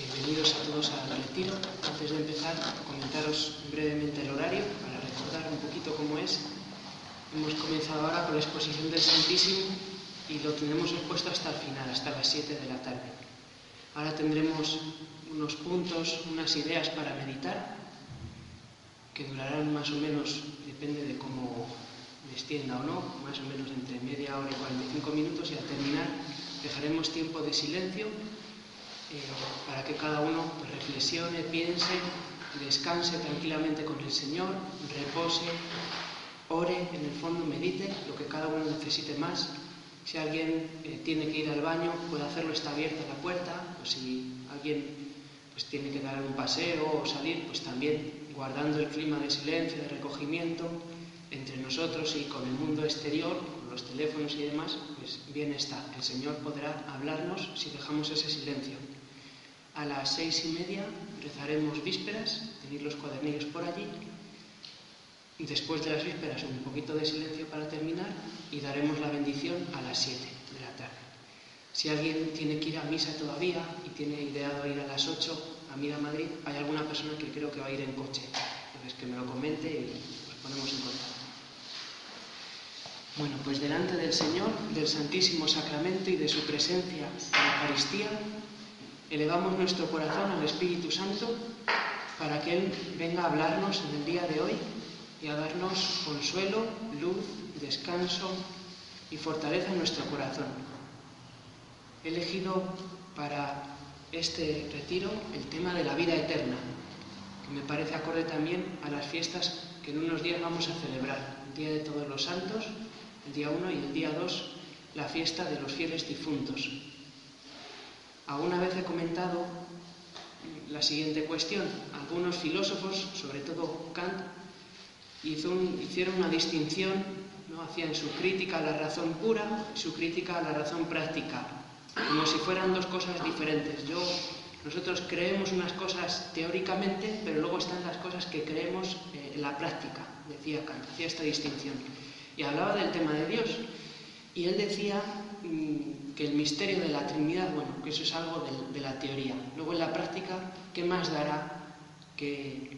Bienvenidos a todos al retiro. Antes de empezar, comentaros brevemente el horario para recordar un poquito cómo es. Hemos comenzado ahora con la exposición del Santísimo y lo tenemos expuesto hasta el final, hasta las 7 de la tarde. Ahora tendremos unos puntos, unas ideas para meditar que durarán más o menos, depende de cómo extienda o no, más o menos entre media hora y 45 minutos y al terminar dejaremos tiempo de silencio para que cada uno reflexione, piense, descanse tranquilamente con el Señor, repose, ore, en el fondo medite lo que cada uno necesite más. Si alguien eh, tiene que ir al baño, puede hacerlo, está abierta la puerta, o si alguien pues, tiene que dar un paseo o salir, pues también guardando el clima de silencio, de recogimiento entre nosotros y con el mundo exterior, con los teléfonos y demás, pues bien está. El Señor podrá hablarnos si dejamos ese silencio. A las seis y media rezaremos vísperas, tenéis los cuadernillos por allí. Y después de las vísperas un poquito de silencio para terminar y daremos la bendición a las siete de la tarde. Si alguien tiene que ir a misa todavía y tiene ideado ir a las ocho a Mira Madrid, hay alguna persona que creo que va a ir en coche. Entonces que me lo comente y nos ponemos en contacto. Bueno, pues delante del Señor, del Santísimo Sacramento y de su presencia en la Eucaristía, elevamos nuestro corazón al Espíritu Santo para que Él venga a hablarnos en el día de hoy y a darnos consuelo, luz, descanso y fortaleza en nuestro corazón. He elegido para este retiro el tema de la vida eterna, que me parece acorde también a las fiestas que en unos días vamos a celebrar, el Día de Todos los Santos, el día 1 y el día 2, la fiesta de los fieles difuntos. Alguna vez he comentado la siguiente cuestión. Algunos filósofos, sobre todo Kant, hicieron una distinción, ¿no? hacían su crítica a la razón pura y su crítica a la razón práctica, como si fueran dos cosas diferentes. Yo, nosotros creemos unas cosas teóricamente, pero luego están las cosas que creemos eh, en la práctica, decía Kant, hacía esta distinción. Y hablaba del tema de Dios. Y él decía mm, que el misterio de la Trinidad, bueno, que eso es algo de, la teoría. Luego en la práctica, ¿qué más dará que,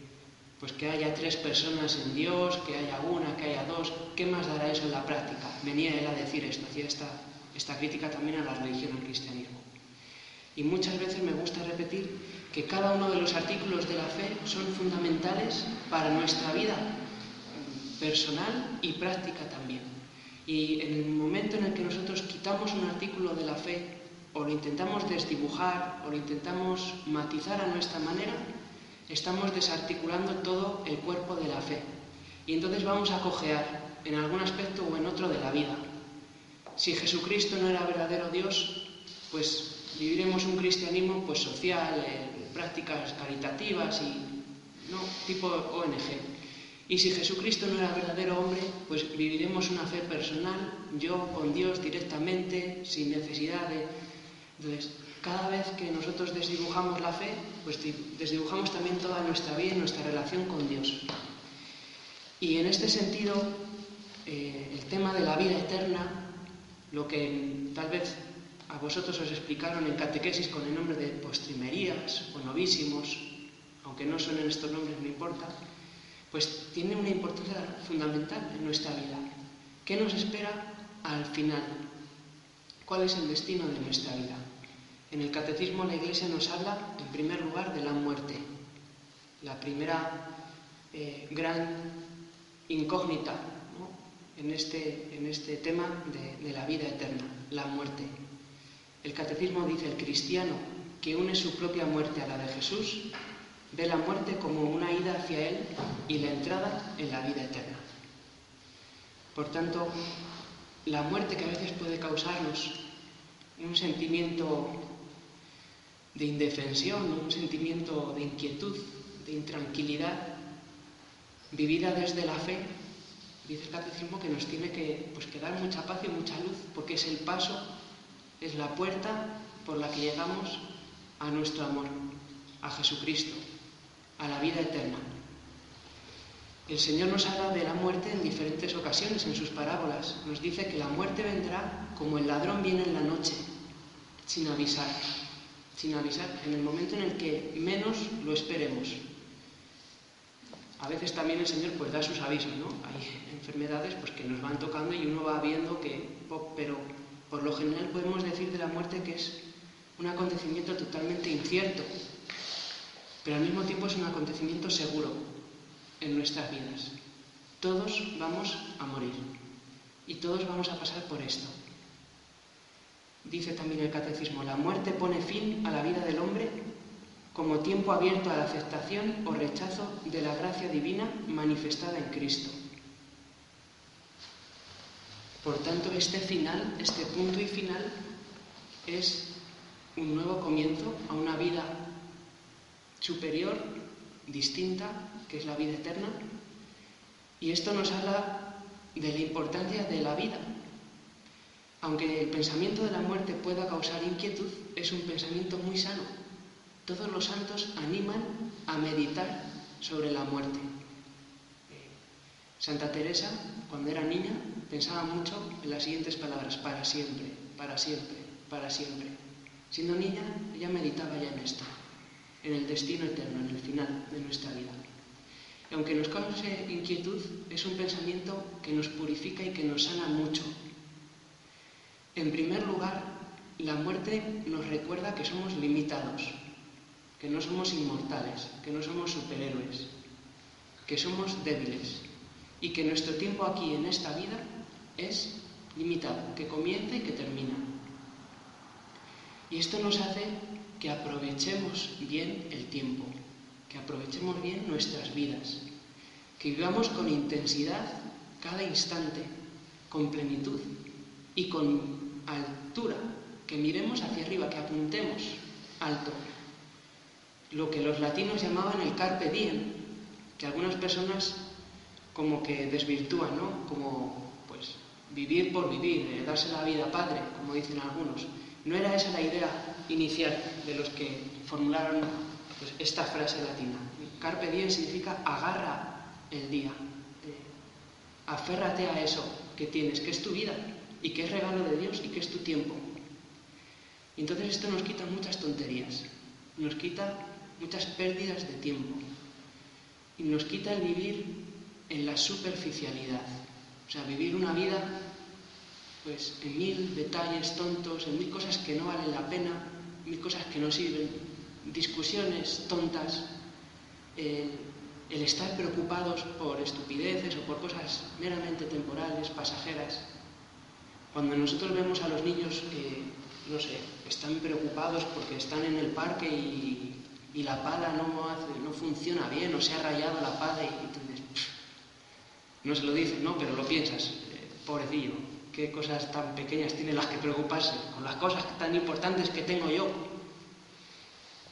pues que haya tres personas en Dios, que haya una, que haya dos? ¿Qué más dará eso en la práctica? Venía él a decir esto, hacía esta, esta crítica también a la religión, al cristianismo. Y muchas veces me gusta repetir que cada uno de los artículos de la fe son fundamentales para nuestra vida personal y práctica también. Y en el momento en el que nosotros quitamos un artículo de la fe o lo intentamos desdibujar o lo intentamos matizar a nuestra manera, estamos desarticulando todo el cuerpo de la fe. Y entonces vamos a cojear en algún aspecto o en otro de la vida. Si Jesucristo no era verdadero Dios, pues viviremos un cristianismo pues social, eh, prácticas caritativas y no tipo ONG. Y si Jesucristo no era verdadero hombre, pues viviremos una fe personal, yo con Dios directamente, sin necesidad de... Entonces, cada vez que nosotros desdibujamos la fe, pues desdibujamos también toda nuestra vida y nuestra relación con Dios. Y en este sentido, eh, el tema de la vida eterna, lo que tal vez a vosotros os explicaron en catequesis con el nombre de postrimerías o novísimos, aunque no son estos nombres, no importa, pues tiene una importancia fundamental en nuestra vida. ¿Qué nos espera al final? ¿Cuál es el destino de nuestra vida? En el catecismo la Iglesia nos habla, en primer lugar, de la muerte, la primera eh, gran incógnita en, este, en, este, tema de la vida eterna, la muerte. El catecismo dice, el cristiano que une su propia muerte a la de Jesús ve la muerte como una ida hacia Él y la entrada en la vida eterna. Por tanto, la muerte que a veces puede causarnos un sentimiento de indefensión, un sentimiento de inquietud, de intranquilidad, vivida desde la fe, dice el catecismo que nos tiene que, pues, que dar mucha paz y mucha luz, porque es el paso, es la puerta por la que llegamos a nuestro amor, a Jesucristo, a la vida eterna. El Señor nos habla de la muerte en diferentes ocasiones en sus parábolas. Nos dice que la muerte vendrá como el ladrón viene en la noche, sin avisar. sin avisar, en el momento en el que menos lo esperemos. A veces también el Señor pues da sus avisos, ¿no? Hay enfermedades pues que nos van tocando y uno va viendo que, pero por lo general podemos decir de la muerte que es un acontecimiento totalmente incierto, pero al mismo tiempo es un acontecimiento seguro en nuestras vidas. Todos vamos a morir y todos vamos a pasar por esto. Dice también el catecismo, la muerte pone fin a la vida del hombre como tiempo abierto a la aceptación o rechazo de la gracia divina manifestada en Cristo. Por tanto, este final, este punto y final, es un nuevo comienzo a una vida superior, distinta, que es la vida eterna. Y esto nos habla de la importancia de la vida. Aunque el pensamiento de la muerte pueda causar inquietud, es un pensamiento muy sano. Todos los santos animan a meditar sobre la muerte. Santa Teresa, cuando era niña, pensaba mucho en las siguientes palabras, para siempre, para siempre, para siempre. Siendo niña, ella meditaba ya en esto, en el destino eterno, en el final de nuestra vida. Y aunque nos cause inquietud, es un pensamiento que nos purifica y que nos sana mucho. En primer lugar, la muerte nos recuerda que somos limitados, que no somos inmortales, que no somos superhéroes, que somos débiles y que nuestro tiempo aquí en esta vida es limitado, que comienza y que termina. Y esto nos hace que aprovechemos bien el tiempo, que aprovechemos bien nuestras vidas, que vivamos con intensidad cada instante, con plenitud y con altura, que miremos hacia arriba, que apuntemos alto. Lo que los latinos llamaban el carpe diem, que algunas personas como que desvirtúan, ¿no? Como pues vivir por vivir, eh, darse la vida padre, como dicen algunos. No era esa la idea inicial de los que formularon pues, esta frase latina. Carpe diem significa agarra el día, eh, aférrate a eso que tienes, que es tu vida y que es regalo de Dios y que es tu tiempo. Y entonces esto nos quita muchas tonterías, nos quita muchas pérdidas de tiempo y nos quita el vivir en la superficialidad, o sea, vivir una vida pues en mil detalles tontos, en mil cosas que no valen la pena, cosas que no sirven, discusiones tontas, eh, el estar preocupados por estupideces o por cosas meramente temporales, pasajeras. Cuando nosotros vemos a los niños que, no sé, están preocupados porque están en el parque y, la pala no, hace, no funciona bien o se ha rayado la pala y, no se lo dicen, ¿no? Pero lo piensas, eh, pobrecillo, qué cosas tan pequeñas tiene las que preocuparse, con las cosas tan importantes que tengo yo.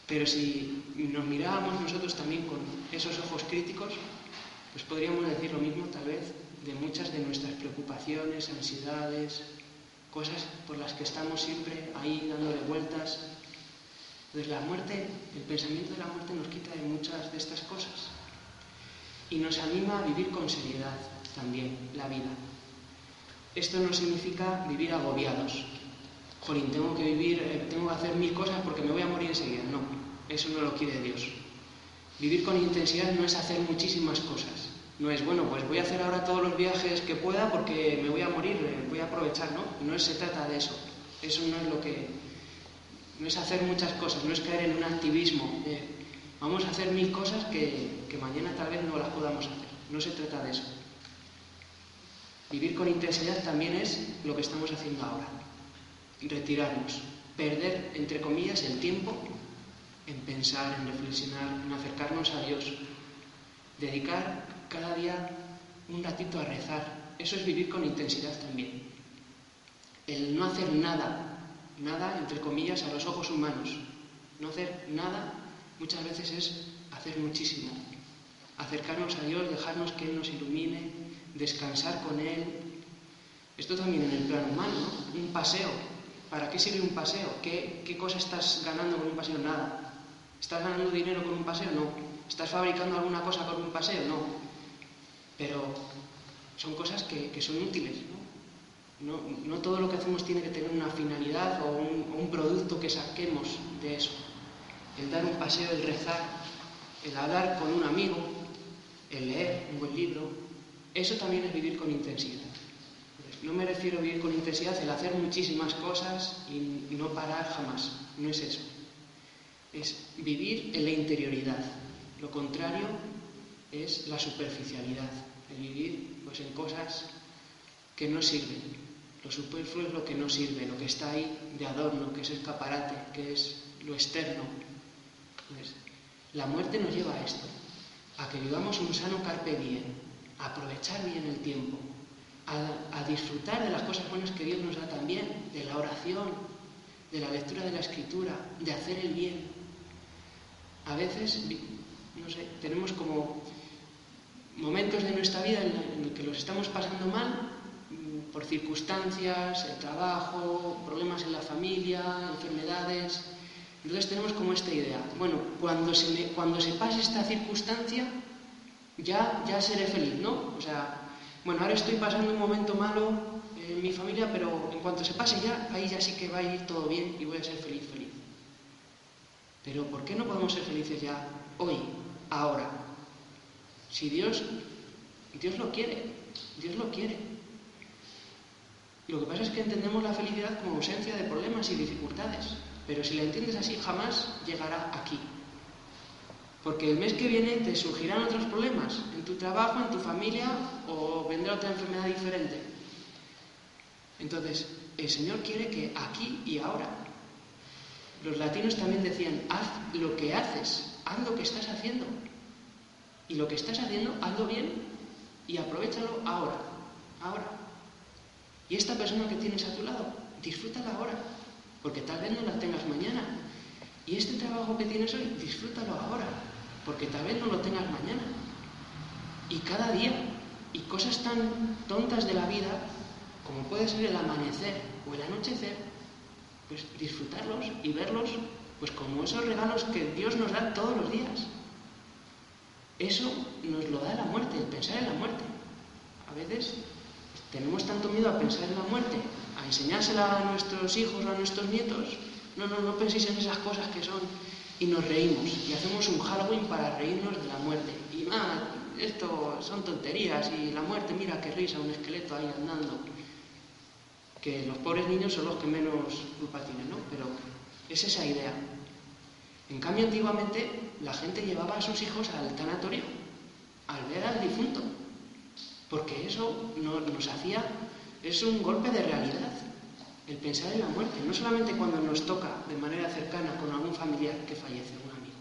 Pero si nos mirábamos nosotros también con esos ojos críticos, pues podríamos decir lo mismo tal vez de muchas de nuestras preocupaciones, ansiedades, cosas por las que estamos siempre ahí dándole vueltas. Entonces la muerte, el pensamiento de la muerte nos quita de muchas de estas cosas y nos anima a vivir con seriedad también la vida. Esto no significa vivir agobiados. Jolín, tengo que vivir, eh, tengo que hacer mil cosas porque me voy a morir enseguida. No, eso no lo quiere Dios. Vivir con intensidad no es hacer muchísimas cosas. No es, bueno, pues voy a hacer ahora todos los viajes que pueda porque me voy a morir, eh, voy a aprovechar, ¿no? No se trata de eso. Eso no es lo que... No es hacer muchas cosas, no es caer en un activismo. vamos a hacer mil cosas que, que mañana tal vez no las podamos hacer. No se trata de eso. Vivir con intensidad también es lo que estamos haciendo ahora. Retirarnos, perder, entre comillas, el tiempo en pensar, en reflexionar, en acercarnos a Dios. Dedicar cada día un ratito a rezar. Eso es vivir con intensidad también. El no hacer nada, nada, entre comillas, a los ojos humanos. No hacer nada muchas veces es hacer muchísimo. Acercarnos a Dios, dejarnos que Él nos ilumine, descansar con Él. Esto también en el plano humano, ¿no? Un paseo. ¿Para qué sirve un paseo? ¿Qué, ¿Qué cosa estás ganando con un paseo? Nada. ¿Estás ganando dinero con un paseo? No. ¿Estás fabricando alguna cosa con un paseo? No. Pero son cosas que, que son útiles, ¿no? No, todo lo que hacemos tiene que tener una finalidad o un, producto que saquemos de eso. El dar un paseo, el rezar, el hablar con un amigo, el leer un buen libro, eso también es vivir con intensidad. No me refiero a vivir con intensidad el hacer muchísimas cosas y no parar jamás. No es eso. Es vivir en la interioridad. Lo contrario es la superficialidad, el vivir pues, en cosas que no sirven. Lo superfluo es lo que no sirve, lo que está ahí de adorno, que es escaparate, que es lo externo. Pues, la muerte nos lleva a esto, a que vivamos un sano carpe diem, aprovechar bien el tiempo, a, a disfrutar de las cosas buenas que Dios nos da también, de la oración, de la lectura de la escritura, de hacer el bien. A veces, no sé, tenemos como momentos de nuestra vida en los que los estamos pasando mal mm, por circunstancias, el trabajo, problemas en la familia, enfermedades. Entonces tenemos como esta idea, bueno, cuando se, me, cuando se pase esta circunstancia, ya, ya seré feliz, ¿no? O sea, bueno, ahora estoy pasando un momento malo en mi familia, pero en cuanto se pase ya, ahí ya sí que va a ir todo bien y voy a ser feliz, feliz. Pero ¿por qué no podemos ser felices ya hoy, ahora? Si Dios, Dios lo quiere, Dios lo quiere. Lo que pasa es que entendemos la felicidad como ausencia de problemas y dificultades, pero si la entiendes así jamás llegará aquí. Porque el mes que viene te surgirán otros problemas en tu trabajo, en tu familia o vendrá otra enfermedad diferente. Entonces, el Señor quiere que aquí y ahora. Los latinos también decían, haz lo que haces, haz lo que estás haciendo. Y lo que estás haciendo, hazlo bien y aprovechalo ahora, ahora. Y esta persona que tienes a tu lado, disfrútala ahora, porque tal vez no la tengas mañana. Y este trabajo que tienes hoy, disfrútalo ahora, porque tal vez no lo tengas mañana. Y cada día, y cosas tan tontas de la vida, como puede ser el amanecer o el anochecer, pues disfrutarlos y verlos pues como esos regalos que Dios nos da todos los días. Eso nos lo da la muerte, el pensar en la muerte. A veces tenemos tanto miedo a pensar en la muerte, a enseñársela a nuestros hijos o a nuestros nietos. No, no, no penséis en esas cosas que son. Y nos reímos y hacemos un Halloween para reírnos de la muerte. Y ah, esto son tonterías y la muerte, mira qué risa, un esqueleto ahí andando que los pobres niños son los que menos culpa tienen, ¿no? Pero es esa idea. En cambio, antiguamente la gente llevaba a sus hijos al tanatorio, al ver al difunto, porque eso nos hacía, es un golpe de realidad, el pensar en la muerte, no solamente cuando nos toca de manera cercana con algún familiar que fallece, un amigo,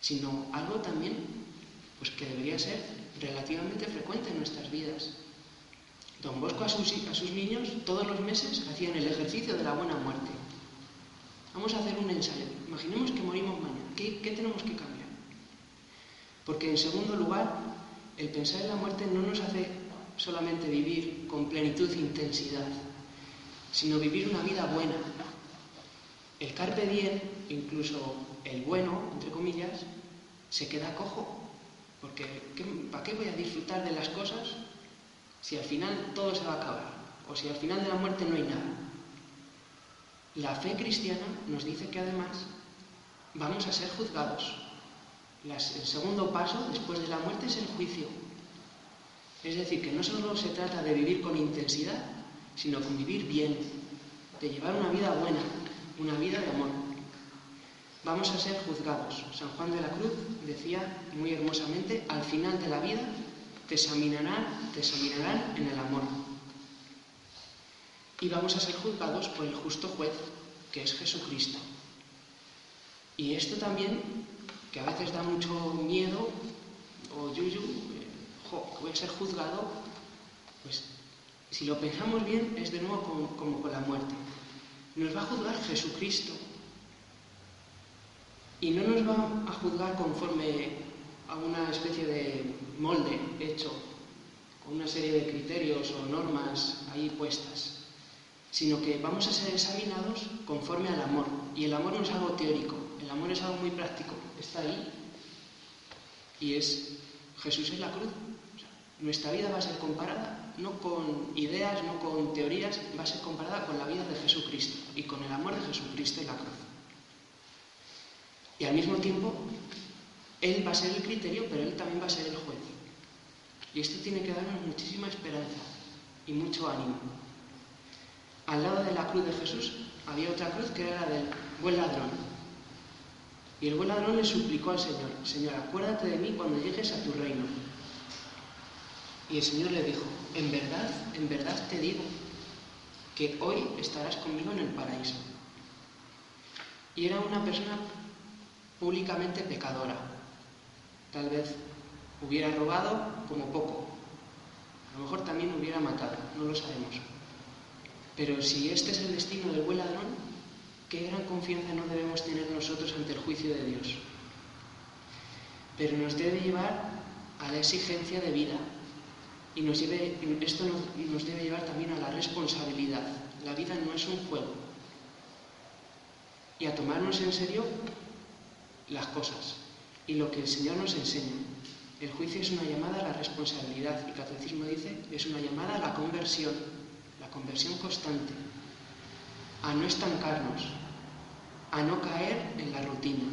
sino algo también pues que debería ser relativamente frecuente en nuestras vidas. Don Bosco a sus, niños todos los meses hacían el ejercicio de la buena muerte. Vamos a hacer un ensayo. Imaginemos que morimos mañana. ¿Qué, ¿Qué, tenemos que cambiar? Porque en segundo lugar, el pensar en la muerte no nos hace solamente vivir con plenitud e intensidad, sino vivir una vida buena. El carpe diem, incluso el bueno, entre comillas, se queda cojo. Porque ¿para qué voy a disfrutar de las cosas si al final todo se va a acabar, o si al final de la muerte no hay nada. La fe cristiana nos dice que además vamos a ser juzgados. el segundo paso después de la muerte es el juicio. Es decir, que no solo se trata de vivir con intensidad, sino con vivir bien, de llevar una vida buena, una vida de amor. Vamos a ser juzgados. San Juan de la Cruz decía muy hermosamente, al final de la vida te examinarán, te examinarán en el amor. Y vamos a ser juzgados por el justo juez, que es Jesucristo. Y esto también, que a veces da mucho miedo, o yuyu, eh, que voy a ser juzgado, pues si lo pensamos bien es de nuevo como, con la muerte. Nos va a juzgar Jesucristo. Y no nos va a juzgar conforme a una especie de molde hecho con una serie de criterios o normas ahí puestas, sino que vamos a ser examinados conforme al amor. Y el amor no es algo teórico, el amor es algo muy práctico, está ahí y es Jesús en la cruz. Nuestra vida va a ser comparada no con ideas, no con teorías, va a ser comparada con la vida de Jesucristo y con el amor de Jesucristo en la cruz. Y al mismo tiempo, Él va a ser el criterio, pero Él también va a ser el juez. Y esto tiene que darnos muchísima esperanza y mucho ánimo. Al lado de la cruz de Jesús había otra cruz que era la del buen ladrón. Y el buen ladrón le suplicó al Señor, Señor, acuérdate de mí cuando llegues a tu reino. Y el Señor le dijo, en verdad, en verdad te digo que hoy estarás conmigo en el paraíso. Y era una persona públicamente pecadora. Tal vez hubiera robado como poco. A lo mejor también hubiera matado, no lo sabemos. Pero si este es el destino del buen ladrón, qué gran confianza no debemos tener nosotros ante el juicio de Dios. Pero nos debe llevar a la exigencia de vida, y nos esto nos, debe llevar también a la responsabilidad. La vida no es un juego. Y a tomarnos en serio las cosas y lo que el Señor nos enseña. El juicio es una llamada a la responsabilidad. El catecismo dice es una llamada a la conversión, la conversión constante, a no estancarnos, a no caer en la rutina,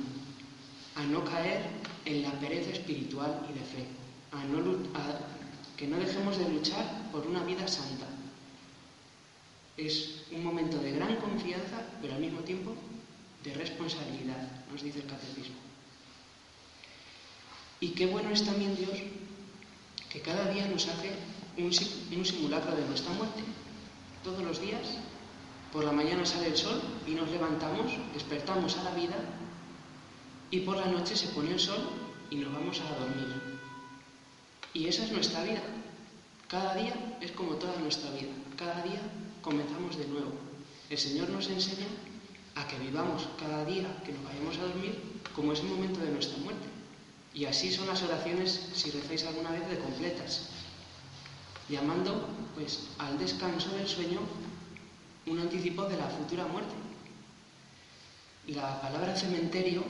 a no caer en la pereza espiritual y de fe, a no, a, que no dejemos de luchar por una vida santa. Es un momento de gran confianza, pero al mismo tiempo de responsabilidad, nos dice el catecismo. Y qué bueno es también Dios que cada día nos hace un, un simulacro de nuestra muerte. Todos los días, por la mañana sale el sol y nos levantamos, despertamos a la vida y por la noche se pone el sol y nos vamos a dormir. Y esa es nuestra vida. Cada día es como toda nuestra vida. Cada día comenzamos de nuevo. El Señor nos enseña a que vivamos cada día que nos vayamos a dormir como es el momento de nuestra muerte. Y así son las oraciones, si recéis alguna vez, de completas, llamando pues al descanso del sueño un anticipo de la futura muerte. La palabra cementerio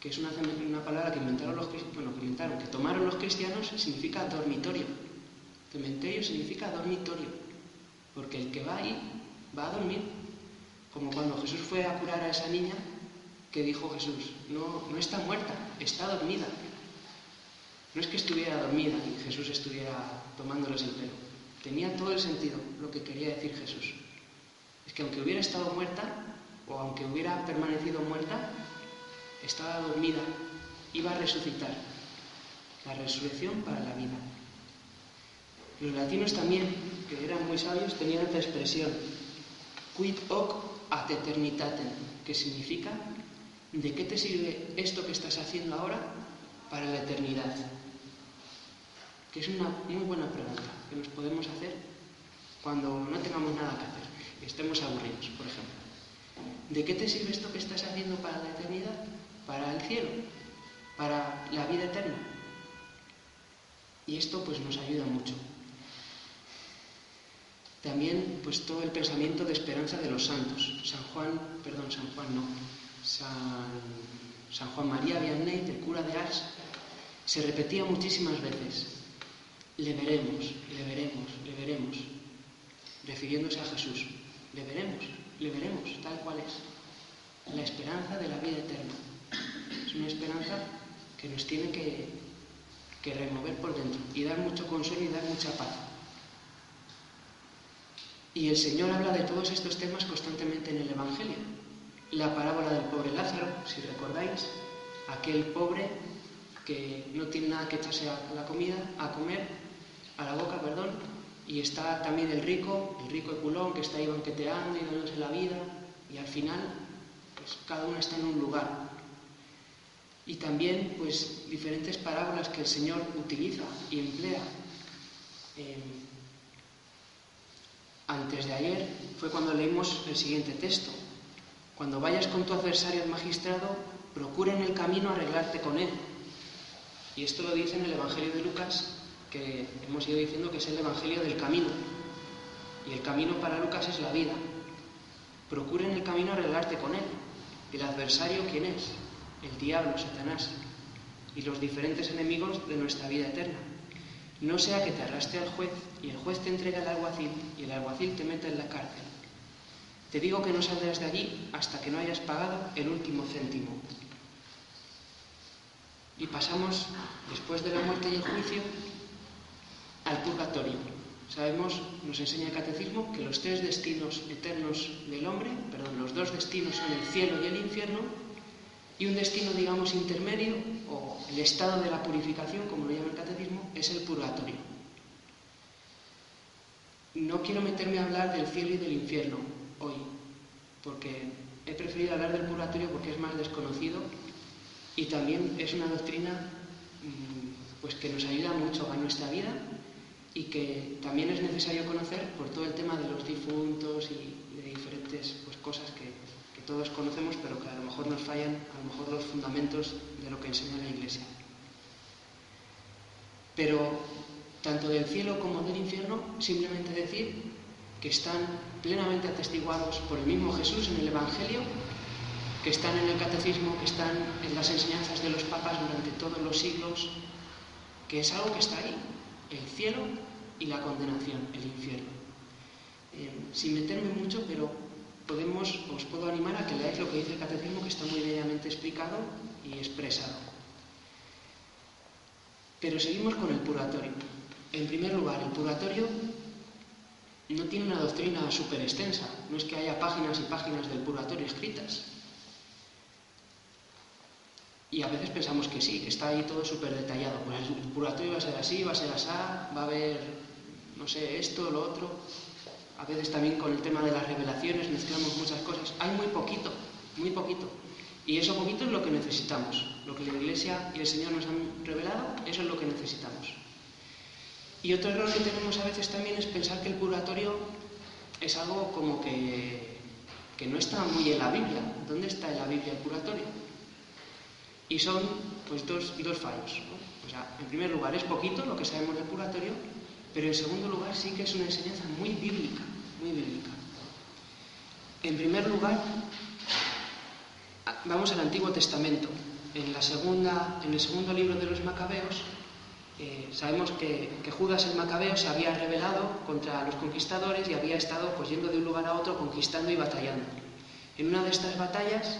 que es una, palabra que inventaron los bueno, que inventaron, que tomaron los cristianos, significa dormitorio. Cementerio significa dormitorio, porque el que va ahí va a dormir, como cuando Jesús fue a curar a esa niña, que dijo Jesús, no, no está muerta, está dormida. No es que estuviera dormida y Jesús estuviera tomándoles el pelo. Tenía todo el sentido lo que quería decir Jesús. Es que aunque hubiera estado muerta, o aunque hubiera permanecido muerta, estaba dormida, iba a resucitar. La resurrección para la vida. Los latinos también, que eran muy sabios, tenían esta expresión, quid hoc ad eternitatem, que significa, ¿de qué te sirve esto que estás haciendo ahora para la eternidad? Que es una muy buena pregunta que nos podemos hacer cuando no tengamos nada que hacer, estemos aburridos, por ejemplo. ¿De qué te sirve esto que estás haciendo para la eternidad? Para el cielo, para la vida eterna. Y esto pues nos ayuda mucho. También pues todo el pensamiento de esperanza de los santos. San Juan, perdón, San Juan no, San, Juan María Vianney, el cura de Ars, se repetía muchísimas veces, le veremos, le veremos, le veremos, refiriéndose a Jesús, le veremos, le veremos, tal cual es, la esperanza de la vida eterna. Es una esperanza que nos tiene que, remover por dentro y dar mucho consuelo y dar mucha paz. Y el Señor habla de todos estos temas constantemente en el Evangelio. La parábola del pobre Lázaro, si recordáis, aquel pobre que no tiene nada que echarse a la comida, a comer, a la boca, perdón, y está también el rico, el rico culón que está ahí banqueteando y dándose la vida, y al final, pues cada uno está en un lugar y también pues diferentes parábolas que el Señor utiliza y emplea. Em, antes de ayer fue cuando leímos el siguiente texto. Cuando vayas con tu adversario al magistrado, procura en el camino arreglarte con él. Y esto lo dice en el Evangelio de Lucas, que hemos ido diciendo que es el Evangelio del camino. Y el camino para Lucas es la vida. Procura en el camino arreglarte con él. ¿El adversario quién es? El diablo, Satanás, y los diferentes enemigos de nuestra vida eterna. no sea que te arrastre al juez y el juez te entregue al alguacil y el alguacil te meta en la cárcel. Te digo que no saldrás de allí hasta que no hayas pagado el último céntimo. Y pasamos, después de la muerte y el juicio, al purgatorio. Sabemos, nos enseña el catecismo, que los tres destinos eternos del hombre, perdón, los dos destinos son el cielo y el infierno, y un destino, digamos, intermedio, o el estado de la purificación, como lo llama el catecismo, es el purgatorio. No quiero meterme a hablar del cielo y del infierno hoy, porque he preferido hablar del purgatorio porque es más desconocido y también es una doctrina mm, pues que nos ayuda mucho a nuestra vida y que también es necesario conocer por todo el tema de los difuntos y de diferentes pues, cosas que, que todos conocemos, pero que a lo mejor nos fallan, a lo mejor los fundamentos de lo que enseña la Iglesia. Pero tanto del cielo como del infierno, simplemente decir que están plenamente atestiguados por el mismo Jesús en el Evangelio, que están en el catecismo, que están en las enseñanzas de los papas durante todos los siglos, que es algo que está ahí, el cielo y la condenación, el infierno. Eh, sin meterme mucho, pero podemos, os puedo animar a que leáis lo que dice el catecismo, que está muy bellamente explicado y expresado. Pero seguimos con el purgatorio. En primer lugar, el purgatorio no tiene una doctrina súper extensa, no es que haya páginas y páginas del purgatorio escritas. Y a veces pensamos que sí, que está ahí todo súper detallado. Pues el purgatorio va a ser así, va a ser así, va a haber, no sé, esto, lo otro. A veces también con el tema de las revelaciones mezclamos muchas cosas. Hay muy poquito, muy poquito. Y eso poquito es lo que necesitamos. Lo que la Iglesia y el Señor nos han revelado, eso es lo que necesitamos. Y otro error que tenemos a veces también es pensar que el purgatorio es algo como que, que no está muy en la Biblia. ¿Dónde está en la Biblia el purgatorio? Y son pues dos, dos fallos. O sea, en primer lugar es poquito lo que sabemos del purgatorio, pero en segundo lugar sí que es una enseñanza muy bíblica, muy bíblica. En primer lugar, vamos al Antiguo Testamento. En, la segunda, en el segundo libro de los Macabeos eh, sabemos que, Judas el Macabeo se había rebelado contra los conquistadores y había estado pues, yendo de un lugar a otro conquistando y batallando. En una de estas batallas,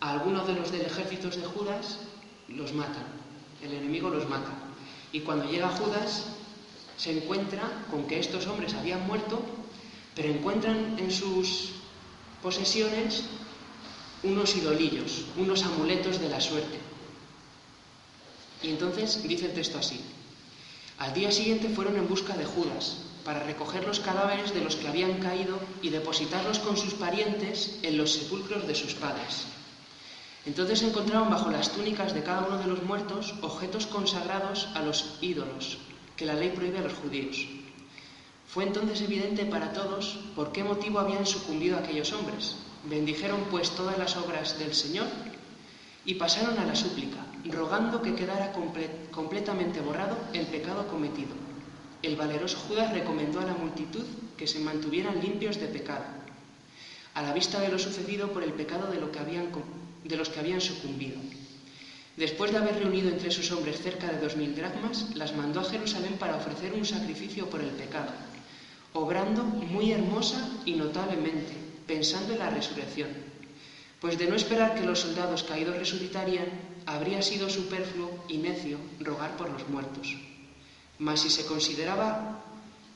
a algunos de los del ejército de Judas los matan, el enemigo los mata. Y cuando llega Judas, se encuentra con que estos hombres habían muerto, pero encuentran en sus posesiones unos idolillos, unos amuletos de la suerte. Y entonces dice el texto así. Al día siguiente fueron en busca de Judas para recoger los cadáveres de los que habían caído y depositarlos con sus parientes en los sepulcros de sus padres. Entonces encontraron bajo las túnicas de cada uno de los muertos objetos consagrados a los ídolos que la ley prohíbe a los judíos. Fue entonces evidente para todos por qué motivo habían sucumbido aquellos hombres. Bendijeron pues todas las obras del Señor y pasaron a la súplica, rogando que quedara completamente borrado el pecado cometido. El valeroso Judas recomendó a la multitud que se mantuvieran limpios de pecado, a la vista de lo sucedido por el pecado de, lo que habían, de los que habían sucumbido. Después de haber reunido entre sus hombres cerca de dos mil dracmas, las mandó a Jerusalén para ofrecer un sacrificio por el pecado, obrando muy hermosa y notablemente, pensando en la resurrección pues de no esperar que los soldados caídos resucitarían, habría sido superfluo y necio rogar por los muertos. Mas si se consideraba,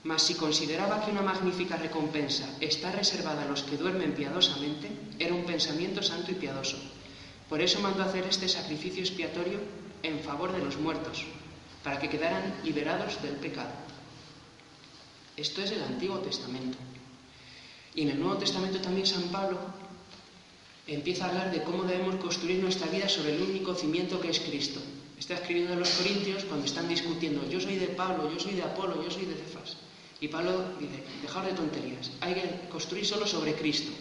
mas si consideraba que una magnífica recompensa está reservada a los que duermen piadosamente, era un pensamiento santo y piadoso. Por eso mandó hacer este sacrificio expiatorio en favor de los muertos, para que quedaran liberados del pecado. Esto es el Antiguo Testamento. Y en el Nuevo Testamento también San Pablo empieza a hablar de cómo debemos construir nuestra vida sobre el único cimiento que es Cristo. Está escribiendo a los Corintios cuando están discutiendo, yo soy de Pablo, yo soy de Apolo, yo soy de Cefas. Y Pablo dice, dejad de tonterías, hay que construir solo sobre Cristo.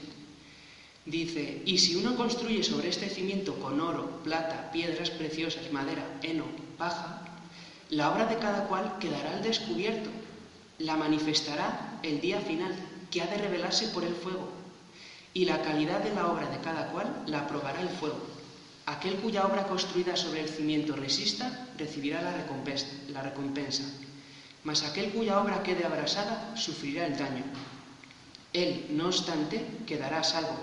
Dice, y si uno construye sobre este cimiento con oro, plata, piedras preciosas, madera, heno, paja, la obra de cada cual quedará al descubierto, la manifestará el día final, que ha de revelarse por el fuego y la calidad de la obra de cada cual la aprobará el fuego. Aquel cuya obra construida sobre el cimiento resista recibirá la recompensa. La recompensa. mas aquel cuya obra quede abrasada sufrirá el daño. Él, no obstante, quedará salvo,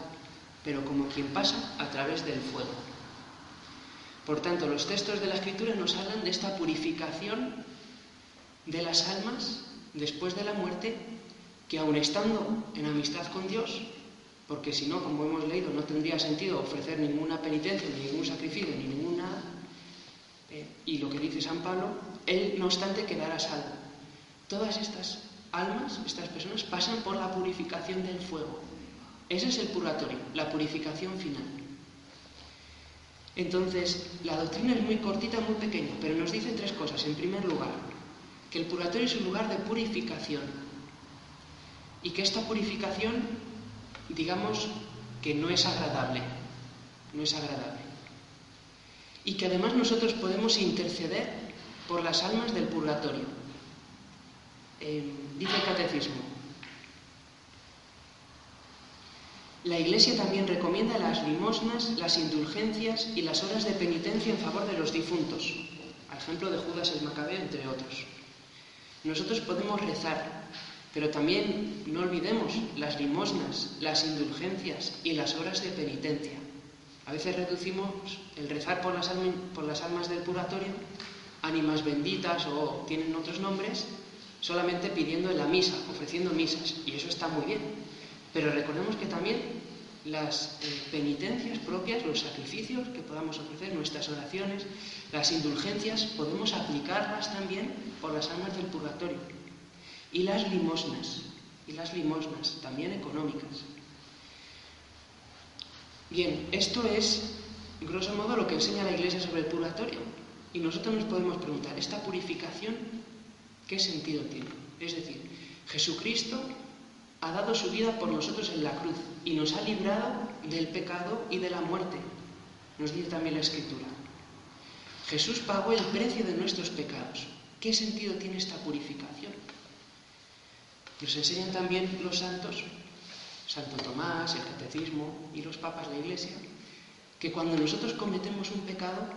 pero como quien pasa a través del fuego. Por tanto, los textos de la Escritura nos hablan de esta purificación de las almas después de la muerte, que aun estando en amistad con Dios, porque si no, como hemos leído, no tendría sentido ofrecer ninguna penitencia, ni ningún sacrificio, ni ninguna... Eh, y lo que dice San Pablo, él no obstante quedará salvo. Todas estas almas, estas personas, pasan por la purificación del fuego. Ese es el purgatorio, la purificación final. Entonces, la doctrina es muy cortita, muy pequeña, pero nos dice tres cosas. En primer lugar, que el purgatorio es un lugar de purificación y que esta purificación, digamos, que no es agradable, no es agradable. Y que además nosotros podemos interceder por las almas del purgatorio. Eh, dice el catecismo, la Iglesia también recomienda las limosnas, las indulgencias y las horas de penitencia en favor de los difuntos, al ejemplo de Judas el Macabeo, entre otros. Nosotros podemos rezar, pero también no olvidemos las limosnas, las indulgencias y las horas de penitencia. A veces reducimos el rezar por las, almas, por las almas del purgatorio, ánimas benditas o tienen otros nombres, solamente pidiendo en la misa, ofreciendo misas, y eso está muy bien. Pero recordemos que también las eh, penitencias propias, los sacrificios que podamos ofrecer, nuestras oraciones, las indulgencias, podemos aplicarlas también por las almas del purgatorio. Y las limosnas, y las limosnas, también económicas. Bien, esto es, grosso modo, lo que enseña la Iglesia sobre el purgatorio. Y nosotros nos podemos preguntar, ¿esta purificación qué sentido tiene? Es decir, Jesucristo ha dado su vida por nosotros en la cruz y nos ha librado del pecado y de la muerte, nos dice también la Escritura. Jesús pagó el precio de nuestros pecados. ¿Qué sentido tiene esta purificación? Nos enseñan también los santos, Santo Tomás, el Catecismo y los papas de la Iglesia, que cuando nosotros cometemos un pecado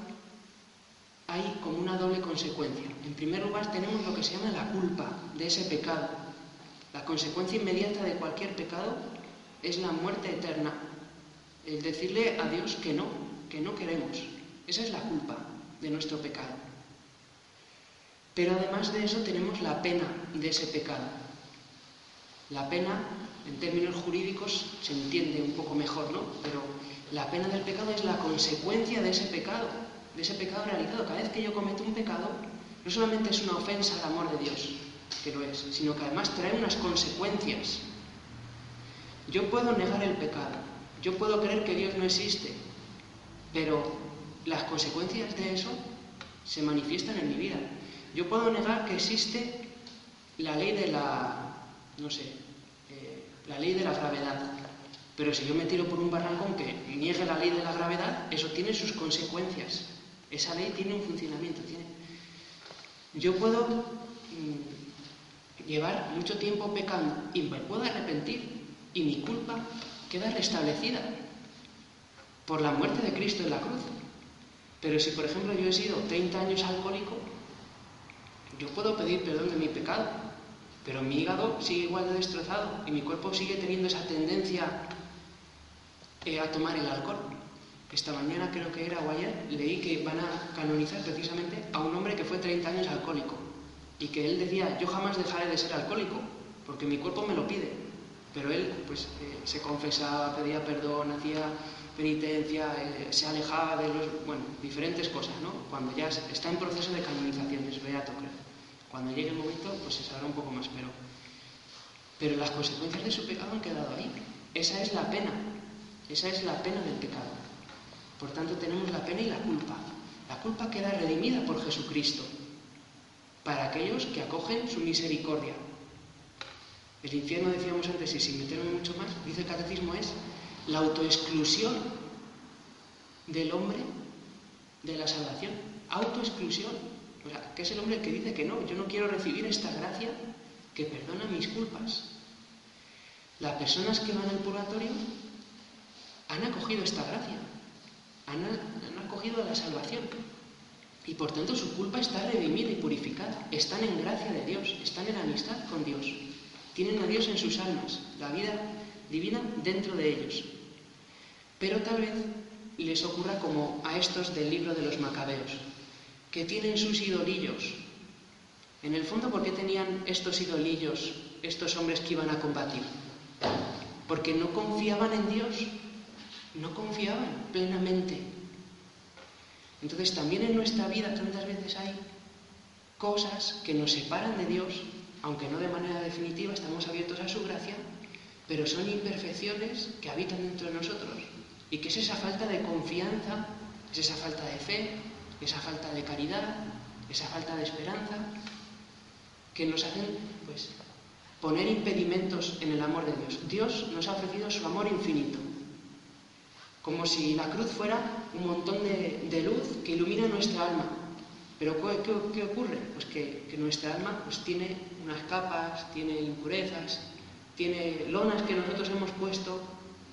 hay como una doble consecuencia. En primer lugar tenemos lo que se llama la culpa de ese pecado. La consecuencia inmediata de cualquier pecado es la muerte eterna. El decirle a Dios que no, que no queremos. Esa es la culpa de nuestro pecado. Pero además de eso tenemos la pena de ese pecado. La pena, en términos jurídicos, se entiende un poco mejor, ¿no? Pero la pena del pecado es la consecuencia de ese pecado, de ese pecado realizado. Cada vez que yo cometo un pecado, no solamente es una ofensa al amor de Dios, que lo es, sino que además trae unas consecuencias. Yo puedo negar el pecado, yo puedo creer que Dios no existe, pero las consecuencias de eso se manifiestan en mi vida. Yo puedo negar que existe la ley de la, no sé, eh, la ley de la gravedad, pero si yo me tiro por un barranco que niegue la ley de la gravedad, eso tiene sus consecuencias. Esa ley tiene un funcionamiento. Tiene... Yo puedo mm, llevar mucho tiempo pecando y me puedo arrepentir y mi culpa queda restablecida por la muerte de Cristo en la cruz. Pero si, por ejemplo, yo he sido 30 años alcohólico, yo puedo pedir perdón de mi pecado, pero mi hígado sigue igual de destrozado y mi cuerpo sigue teniendo esa tendencia eh, a tomar el alcohol. Esta mañana creo que era o ayer leí que van a canonizar precisamente a un hombre que fue 30 años alcohólico y que él decía, yo jamás dejaré de ser alcohólico porque mi cuerpo me lo pide. Pero él pues eh, se confesaba, pedía perdón, hacía penitencia, eh, se alejaba de los, bueno, diferentes cosas, ¿no? Cuando ya está en proceso de canonización, es beato, creo. Cuando llegue el momento, pues se sabrá un poco más, pero, pero las consecuencias de su pecado han quedado ahí. Esa es la pena, esa es la pena del pecado. Por tanto, tenemos la pena y la culpa. La culpa queda redimida por Jesucristo para aquellos que acogen su misericordia. El infierno, decíamos antes, y sin meterme mucho más, dice el catecismo, es la autoexclusión del hombre de la salvación. Autoexclusión. O sea, que es el hombre que dice que no, yo no quiero recibir esta gracia que perdona mis culpas. Las personas que van al purgatorio han acogido esta gracia, han, han acogido la salvación. Y por tanto su culpa está redimida y purificada. Están en gracia de Dios, están en amistad con Dios. Tienen a Dios en sus almas, la vida divina dentro de ellos. Pero tal vez les ocurra como a estos del libro de los macabeos, que tienen sus idolillos. En el fondo, ¿por qué tenían estos idolillos, estos hombres que iban a combatir? Porque no confiaban en Dios, no confiaban plenamente entonces también en nuestra vida tantas veces hay cosas que nos separan de Dios, aunque no de manera definitiva, estamos abiertos a su gracia, pero son imperfecciones que habitan dentro de nosotros. Y que es esa falta de confianza, es esa falta de fe, esa falta de caridad, esa falta de esperanza, que nos hacen pues, poner impedimentos en el amor de Dios. Dios nos ha ofrecido su amor infinito, como si la cruz fuera un montón de, luz que ilumina nuestra alma. Pero ¿qué, ocurre? Pues que, nuestra alma pues, tiene unas capas, tiene impurezas, tiene lonas que nosotros hemos puesto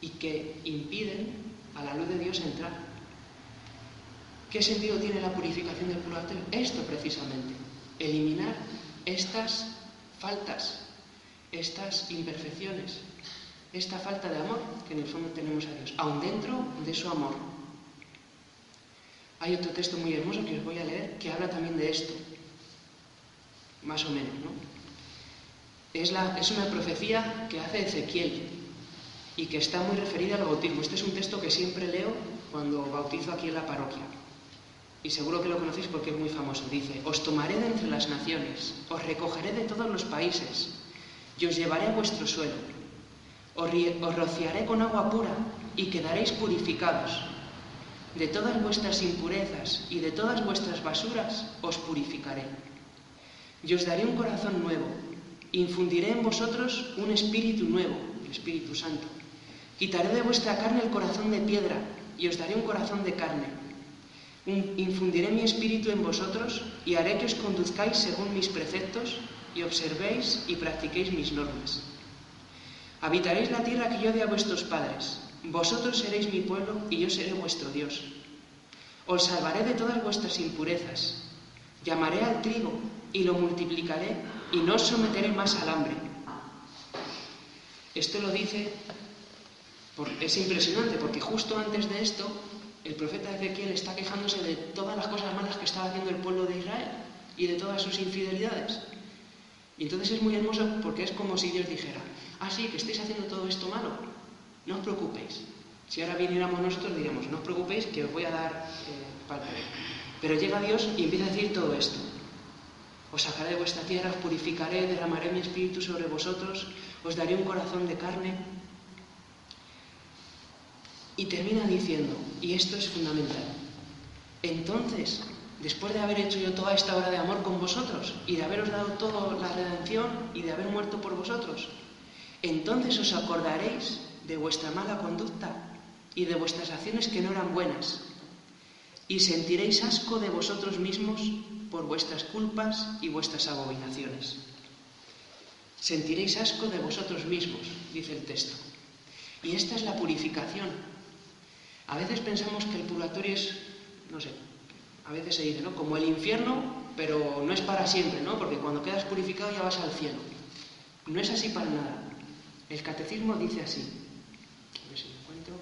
y que impiden a la luz de Dios entrar. ¿Qué sentido tiene la purificación del purgatorio? Esto precisamente, eliminar estas faltas, estas imperfecciones, esta falta de amor que en el fondo tenemos a Dios, aun dentro de su amor. Hay otro texto muy hermoso que os voy a leer que habla también de esto, más o menos, ¿no? Es, la, es una profecía que hace Ezequiel y que está muy referida al bautismo. Este es un texto que siempre leo cuando bautizo aquí en la parroquia. Y seguro que lo conocéis porque es muy famoso. Dice, os tomaré de entre las naciones, os recogeré de todos los países y os llevaré a vuestro suelo os rociaré con agua pura y quedaréis purificados. De todas vuestras impurezas y de todas vuestras basuras os purificaré. Y os daré un corazón nuevo, infundiré en vosotros un espíritu nuevo, el Espíritu Santo. Quitaré de vuestra carne el corazón de piedra y os daré un corazón de carne. Infundiré mi espíritu en vosotros y haré que os conduzcáis según mis preceptos y observéis y practiquéis mis normas. Habitaréis la tierra que yo di a vuestros padres. Vosotros seréis mi pueblo y yo seré vuestro Dios. Os salvaré de todas vuestras impurezas. Llamaré al trigo y lo multiplicaré y no os someteré más al hambre. Esto lo dice, es impresionante porque justo antes de esto el profeta Ezequiel está quejándose de todas las cosas malas que estaba haciendo el pueblo de Israel y de todas sus infidelidades. Y entonces es muy hermoso porque es como si Dios dijera, ah, sí, que estáis haciendo todo esto malo, no os preocupéis. Si ahora viniéramos nosotros diríamos, no os preocupéis que os voy a dar eh, Pero llega Dios y empieza a decir todo esto. Os sacaré de vuestra tierra, os purificaré, derramaré mi espíritu sobre vosotros, os daré un corazón de carne. Y termina diciendo, y esto es fundamental, entonces después de haber hecho yo toda esta obra de amor con vosotros y de haberos dado toda la redención y de haber muerto por vosotros, entonces os acordaréis de vuestra mala conducta y de vuestras acciones que no eran buenas, y sentiréis asco de vosotros mismos por vuestras culpas y vuestras abominaciones. Sentiréis asco de vosotros mismos, dice el texto. Y esta es la purificación. A veces pensamos que el purgatorio es, no sé, a veces se dice, ¿no? Como el infierno, pero no es para siempre, ¿no? Porque cuando quedas purificado ya vas al cielo. No es así para nada. El catecismo dice así. A ver si lo encuentro.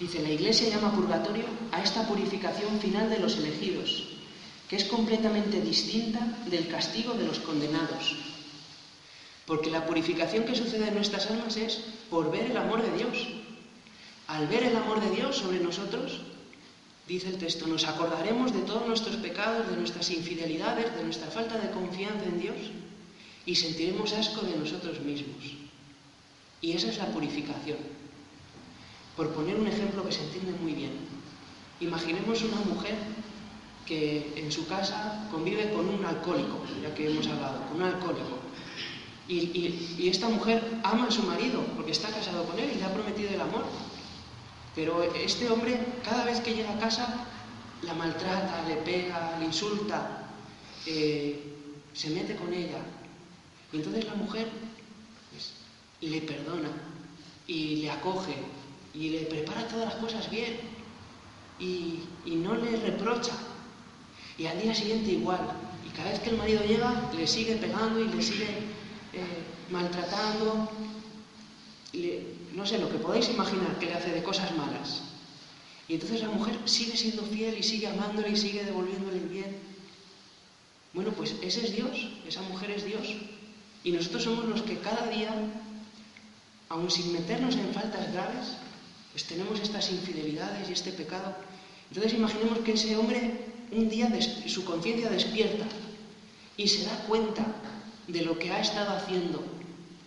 Dice, la Iglesia llama purgatorio a esta purificación final de los elegidos, que es completamente distinta del castigo de los condenados. Porque la purificación que sucede en nuestras almas es por ver el amor de Dios. Al ver el amor de Dios sobre nosotros, dice el texto, nos acordaremos de todos nuestros pecados, de nuestras infidelidades, de nuestra falta de confianza en Dios y sentiremos asco de nosotros mismos. Y esa es la purificación. Por poner un ejemplo que se entiende muy bien. Imaginemos una mujer que en su casa convive con un alcohólico, ya que hemos hablado, con un alcohólico. Y, esta mujer ama a su marido porque está casado con él y le ha prometido el amor. Pero este hombre, cada vez que llega a casa, la maltrata, le pega, le insulta, eh, se mete con ella, y entonces la mujer pues, le perdona y le acoge y le prepara todas las cosas bien. y, no le reprocha. Y al día siguiente igual. Y cada vez que el marido llega, le sigue pegando y le sigue eh, maltratando. no sé, lo que podáis imaginar que le hace de cosas malas. Y entonces la mujer sigue siendo fiel y sigue amándole y sigue devolviéndole bien. Bueno, pues ese es Dios, esa mujer es Dios. Y nosotros somos los que cada día, aun sin meternos en faltas graves, pues tenemos estas infidelidades y este pecado. Entonces imaginemos que ese hombre un día su conciencia despierta y se da cuenta de lo que ha estado haciendo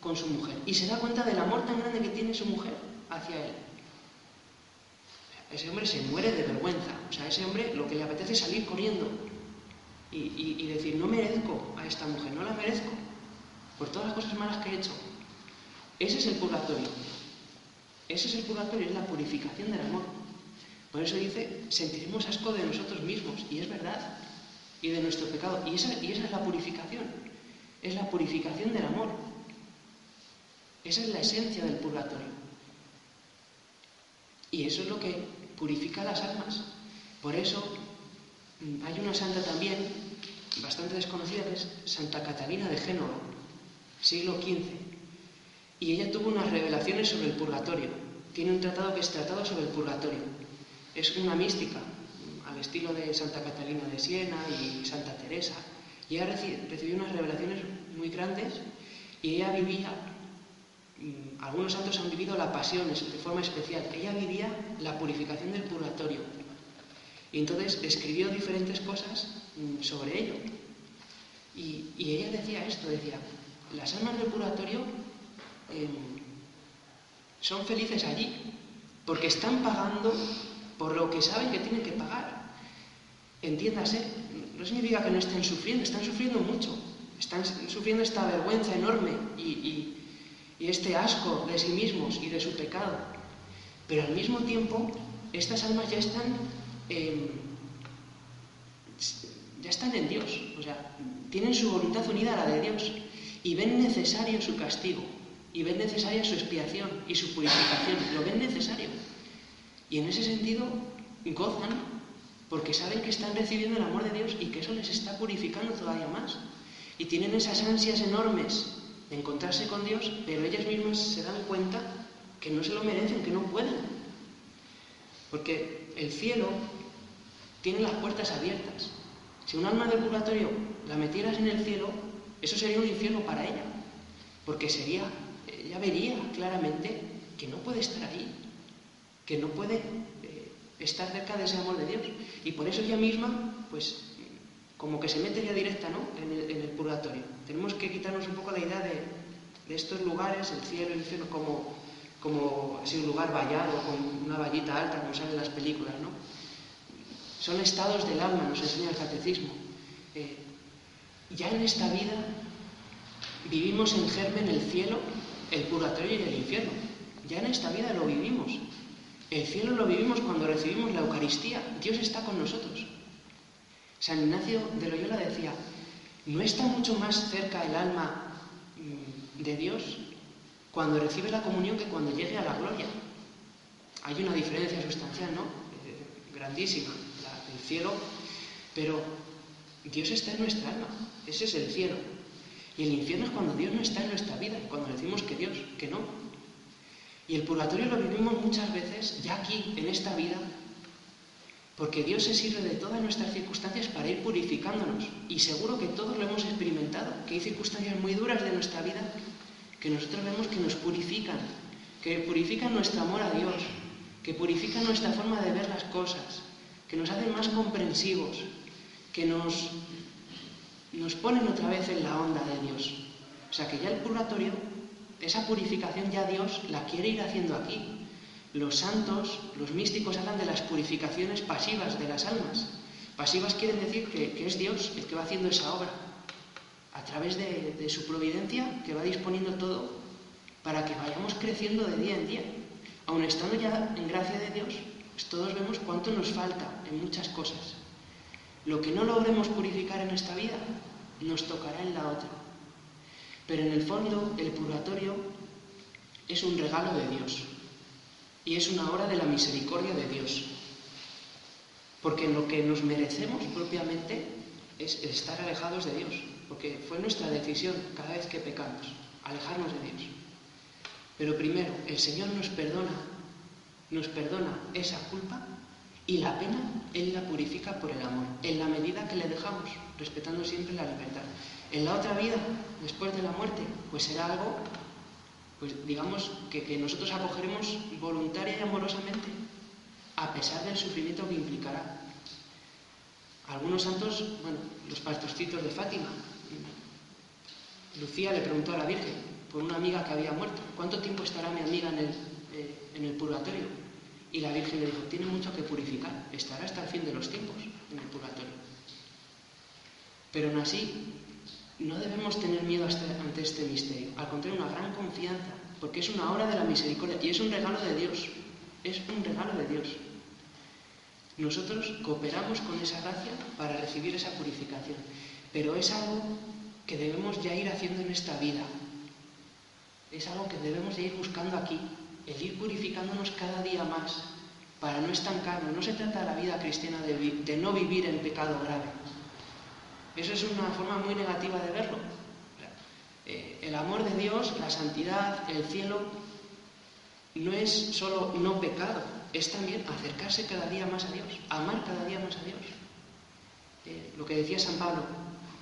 con su mujer y se da cuenta del amor tan grande que tiene su mujer hacia él. Ese hombre se muere de vergüenza. O sea, ese hombre lo que le apetece es salir corriendo y, decir, no merezco a esta mujer, no la merezco por todas las cosas malas que he hecho. Ese es el purgatorio. Ese es el purgatorio, es la purificación del amor. Por eso dice, sentiremos asco de nosotros mismos, y es verdad, y de nuestro pecado. Y esa, y esa es la purificación, es la purificación del amor. Esa es la esencia del purgatorio. Y eso es lo que purifica las almas. Por eso mm, hay una santa también, bastante desconocida, que es Santa Catalina de Génova, siglo XV. Y ella tuvo unas revelaciones sobre el purgatorio. Tiene un tratado que es tratado sobre el purgatorio. Es una mística, al estilo de Santa Catalina de Siena y Santa Teresa. Y ella recibió unas revelaciones muy grandes y ella vivía Mm, algunos santos han vivido la pasión de forma especial. Ella vivía la purificación del purgatorio. Y entonces escribió diferentes cosas mm, sobre ello. Y, ella decía esto, decía, las almas del purgatorio em, son felices allí, porque están pagando por lo que saben que tienen que pagar. Entiéndase, no significa que no estén sufriendo, están sufriendo mucho, están sufriendo esta vergüenza enorme y y este asco de sí mismos y de su pecado. Pero al mismo tiempo, estas almas ya están, ya están en Dios, o sea, tienen su voluntad unida a la de Dios y ven necesario su castigo, y ven necesaria su expiación y su purificación, lo ven necesario. Y en ese sentido gozan porque saben que están recibiendo el amor de Dios y que eso les está purificando todavía más. Y tienen esas ansias enormes de encontrarse con Dios, pero ellas mismas se dan cuenta que no se lo merecen, que no pueden. Porque el cielo tiene las puertas abiertas. Si un alma del purgatorio la metieras en el cielo, eso sería un infierno para ella. Porque sería, ella vería claramente que no puede estar ahí, que no puede eh, estar cerca de ese amor de Dios. Y por eso ella misma, pues como que se mete ya directa ¿no? en, el, purgatorio. Tenemos que quitarnos un poco la idea de, estos lugares, el cielo, el infierno, como, como así un lugar vallado, con una vallita alta, como sale en las películas. ¿no? Son estados del alma, nos enseña el catecismo. Eh, ya en esta vida vivimos en germen el cielo, el purgatorio y el infierno. Ya en esta vida lo vivimos. El cielo lo vivimos cuando recibimos la Eucaristía. Dios está con nosotros. San Ignacio de Loyola decía, ¿no está mucho más cerca el alma mm, de Dios cuando recibe la comunión que cuando llegue a la gloria? Hay una diferencia sustancial, ¿no? Eh, grandísima, el cielo, pero Dios está en nuestra alma, ese es el cielo. Y el infierno es cuando Dios no está en nuestra vida, cuando decimos que Dios, que no. Y el purgatorio lo vivimos muchas veces, ya aquí, en esta vida, porque Dios se sirve de todas nuestras circunstancias para ir purificándonos. Y seguro que todos lo hemos experimentado, que hay circunstancias muy duras de nuestra vida que nosotros vemos que nos purifican, que purifican nuestro amor a Dios, que purifican nuestra forma de ver las cosas, que nos hacen más comprensivos, que nos, nos ponen otra vez en la onda de Dios. O sea que ya el purgatorio, esa purificación ya Dios la quiere ir haciendo aquí. Los santos, los místicos hablan de las purificaciones pasivas de las almas. Pasivas quieren decir que, es Dios el que va haciendo esa obra, a través de, su providencia, que va disponiendo todo para que vayamos creciendo de día en día. Aun estando ya en gracia de Dios, pues todos vemos cuánto nos falta en muchas cosas. Lo que no logremos purificar en esta vida, nos tocará en la otra. Pero en el fondo, el purgatorio es un regalo de Dios y es una obra de la misericordia de Dios. Porque lo que nos merecemos propiamente es estar alejados de Dios, porque fue nuestra decisión cada vez que pecamos, alejarnos de Dios. Pero primero, el Señor nos perdona, nos perdona esa culpa y la pena Él la purifica por el amor, en la medida que le dejamos, respetando siempre la libertad. En la otra vida, después de la muerte, pues será algo, pues digamos, que, que nosotros acogeremos voluntaria y amorosamente, a pesar del sufrimiento que implicará. Algunos santos, bueno, los pastorcitos de Fátima, Lucía le preguntó a la Virgen, por una amiga que había muerto, ¿cuánto tiempo estará mi amiga en el, eh, en el purgatorio? Y la Virgen le dijo, tiene mucho que purificar, estará hasta el fin de los tiempos en el purgatorio. Pero aún así, no debemos tener miedo ante este misterio, al contrario, una gran confianza, porque es una obra de la misericordia y es un regalo de Dios, es un regalo de Dios. Nosotros cooperamos con esa gracia para recibir esa purificación, pero es algo que debemos ya ir haciendo en esta vida. Es algo que debemos de ir buscando aquí, el ir purificándonos cada día más para no estancarnos. No se trata de la vida cristiana de, no vivir en pecado grave. Eso es una forma muy negativa de verlo. Eh, el amor de Dios, la santidad, el cielo, no es solo no pecado, es también acercarse cada día más a Dios, amar cada día más a Dios. Eh, lo que decía San Pablo,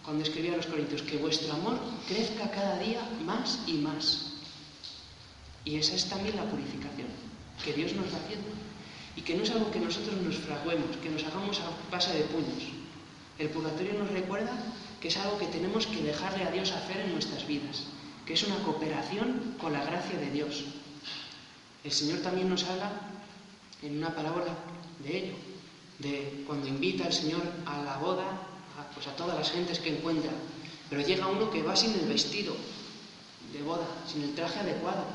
cuando escribía a los Corintios, que vuestro amor crezca cada día más y más. Y esa es también la purificación que Dios nos va haciendo. Y que no es algo que nosotros nos fraguemos, que nos hagamos a base de puños. El purgatorio nos recuerda que es algo que tenemos que dejarle a Dios hacer en nuestras vidas, que es una cooperación con la gracia de Dios. El Señor también nos habla en una parábola de ello, de cuando invita al Señor a la boda pues a todas las gentes que encuentra. Pero llega uno que va sin el vestido de boda, sin el traje adecuado.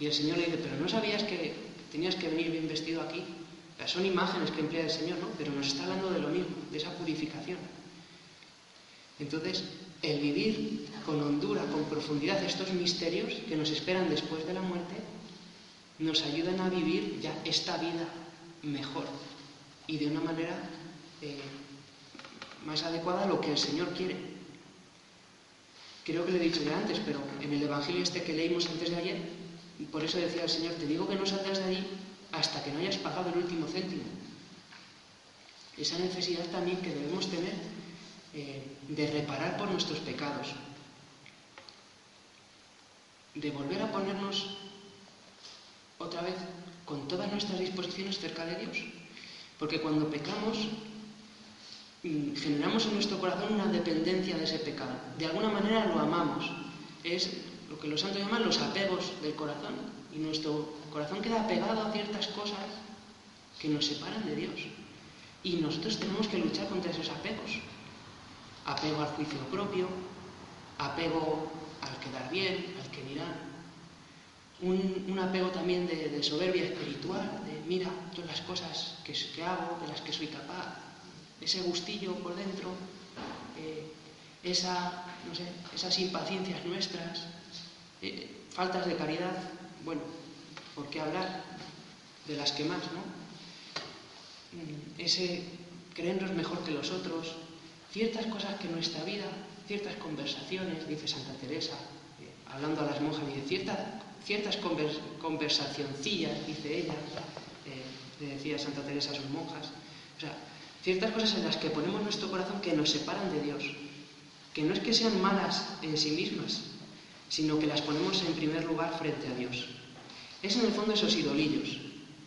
Y el Señor le dice, pero ¿no sabías que tenías que venir bien vestido aquí? son imágenes que emplea el Señor, ¿no? Pero nos está hablando de lo mismo, de esa purificación. Entonces, el vivir con hondura, con profundidad estos misterios que nos esperan después de la muerte, nos ayudan a vivir ya esta vida mejor y de una manera eh, más adecuada a lo que el Señor quiere. Creo que lo he dicho ya antes, pero en el Evangelio este que leímos antes de ayer, por eso decía el Señor, te digo que no saldrás de allí hasta que no hayas pagado el último céntimo. Esa necesidad también que debemos tener eh, de reparar por nuestros pecados, de volver a ponernos otra vez con todas nuestras disposiciones cerca de Dios. Porque cuando pecamos generamos en nuestro corazón una dependencia de ese pecado. De alguna manera lo amamos. Es que los santos llaman los apegos del corazón. Y nuestro corazón queda apegado a ciertas cosas que nos separan de Dios. Y nosotros tenemos que luchar contra esos apegos. Apego al juicio propio, apego al quedar bien, al que dirán. Un, apego también de, soberbia espiritual, de mira todas las cosas que, que hago, de las que soy capaz, ese gustillo por dentro, eh, esa, no sé, esas impaciencias nuestras, eh, faltas de caridad, bueno, ¿por qué hablar de las que más, no? Mm, ese creernos mejor que los otros, ciertas cosas que en nuestra vida, ciertas conversaciones, dice Santa Teresa, eh, hablando a las monjas, dice ciertas, ciertas conversacioncillas, dice ella, le decía Santa Teresa a sus monjas, o sea, ciertas cosas en las que ponemos nuestro corazón que nos separan de Dios, que no es que sean malas en sí mismas, sino que las ponemos en primer lugar frente a Dios. Es en el fondo esos idolillos,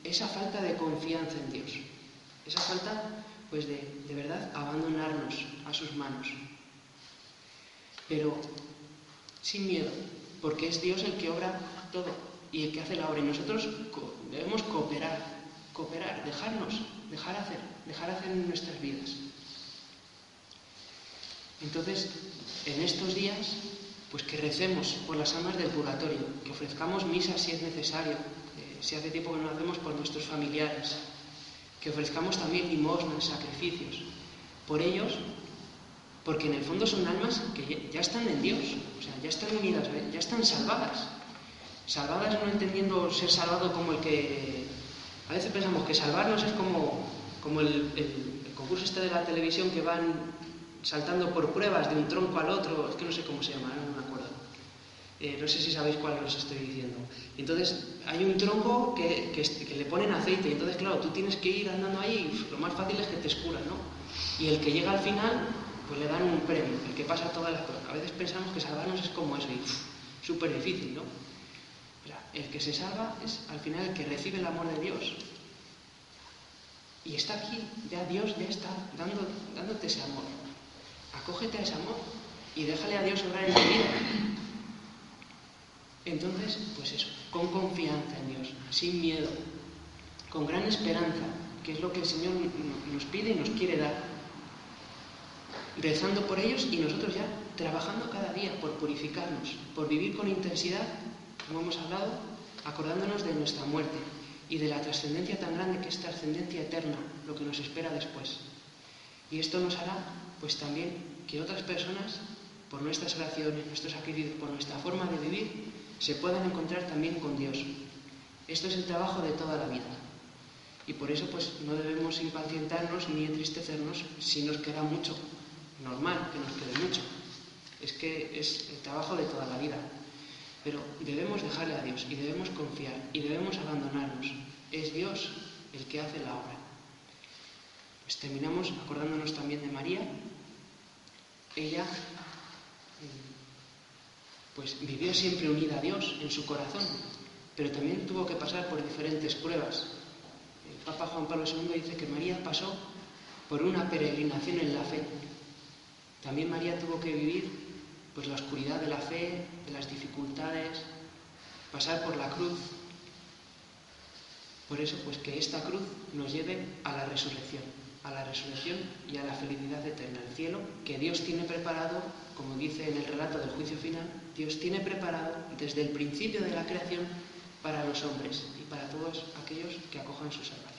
esa falta de confianza en Dios, esa falta, pues, de, de verdad abandonarnos a sus manos. Pero sin miedo, porque es Dios el que obra todo y el que hace la obra. Y nosotros debemos cooperar, cooperar, dejarnos, dejar hacer dejar hacer en nuestras vidas. Entonces, en estos días, pues que recemos por las almas del purgatorio, que ofrezcamos misas si es necesario, si hace tiempo que no lo hacemos por nuestros familiares, que ofrezcamos también limosnas, sacrificios, por ellos, porque en el fondo son almas que ya están en Dios, o sea, ya están unidas, ya están salvadas. Salvadas no entendiendo ser salvado como el que... A veces pensamos que salvarnos es como como el, el concurso este de la televisión que van saltando por pruebas de un tronco al otro, es que no sé cómo se llama, no me acuerdo. Eh, no sé si sabéis cuál os estoy diciendo. Entonces, hay un tronco que, que, que, le ponen aceite, y entonces, claro, tú tienes que ir andando ahí, lo más fácil es que te escuran, ¿no? Y el que llega al final, pues le dan un premio, el que pasa todas las cosas. A veces pensamos que salvarnos es como eso, y súper difícil, ¿no? el que se salva es al final el que recibe el amor de Dios. Y está aquí, ya Dios ya está dando, dándote ese amor. Acógete a ese amor y déjale a Dios obrar en tu vida. Entonces, pues eso, con confianza en Dios, sin miedo, con gran esperanza, que es lo que el Señor nos pide y nos quiere dar. Rezando por ellos y nosotros ya trabajando cada día por purificarnos, por vivir con intensidad, como hemos hablado, acordándonos de nuestra muerte y de la trascendencia tan grande que es trascendencia eterna, lo que nos espera después. Y esto nos hará, pues también, que otras personas, por nuestras oraciones, nuestros sacrificios, por nuestra forma de vivir, se puedan encontrar también con Dios. Esto es el trabajo de toda la vida. Y por eso, pues, no debemos impacientarnos ni entristecernos si nos queda mucho. Normal que nos quede mucho. Es que es el trabajo de toda la vida. Pero debemos dejarle a Dios y debemos confiar y debemos abandonarnos. Es Dios el que hace la obra. Pues terminamos acordándonos también de María. Ella pues vivió siempre unida a Dios en su corazón, pero también tuvo que pasar por diferentes pruebas. El Papa Juan Pablo II dice que María pasó por una peregrinación en la fe. También María tuvo que vivir pues la oscuridad de la fe, de las dificultades, pasar por la cruz. Por eso, pues que esta cruz nos lleve a la resurrección, a la resurrección y a la felicidad eterna, el cielo que Dios tiene preparado, como dice en el relato del juicio final, Dios tiene preparado desde el principio de la creación para los hombres y para todos aquellos que acojan su salvación.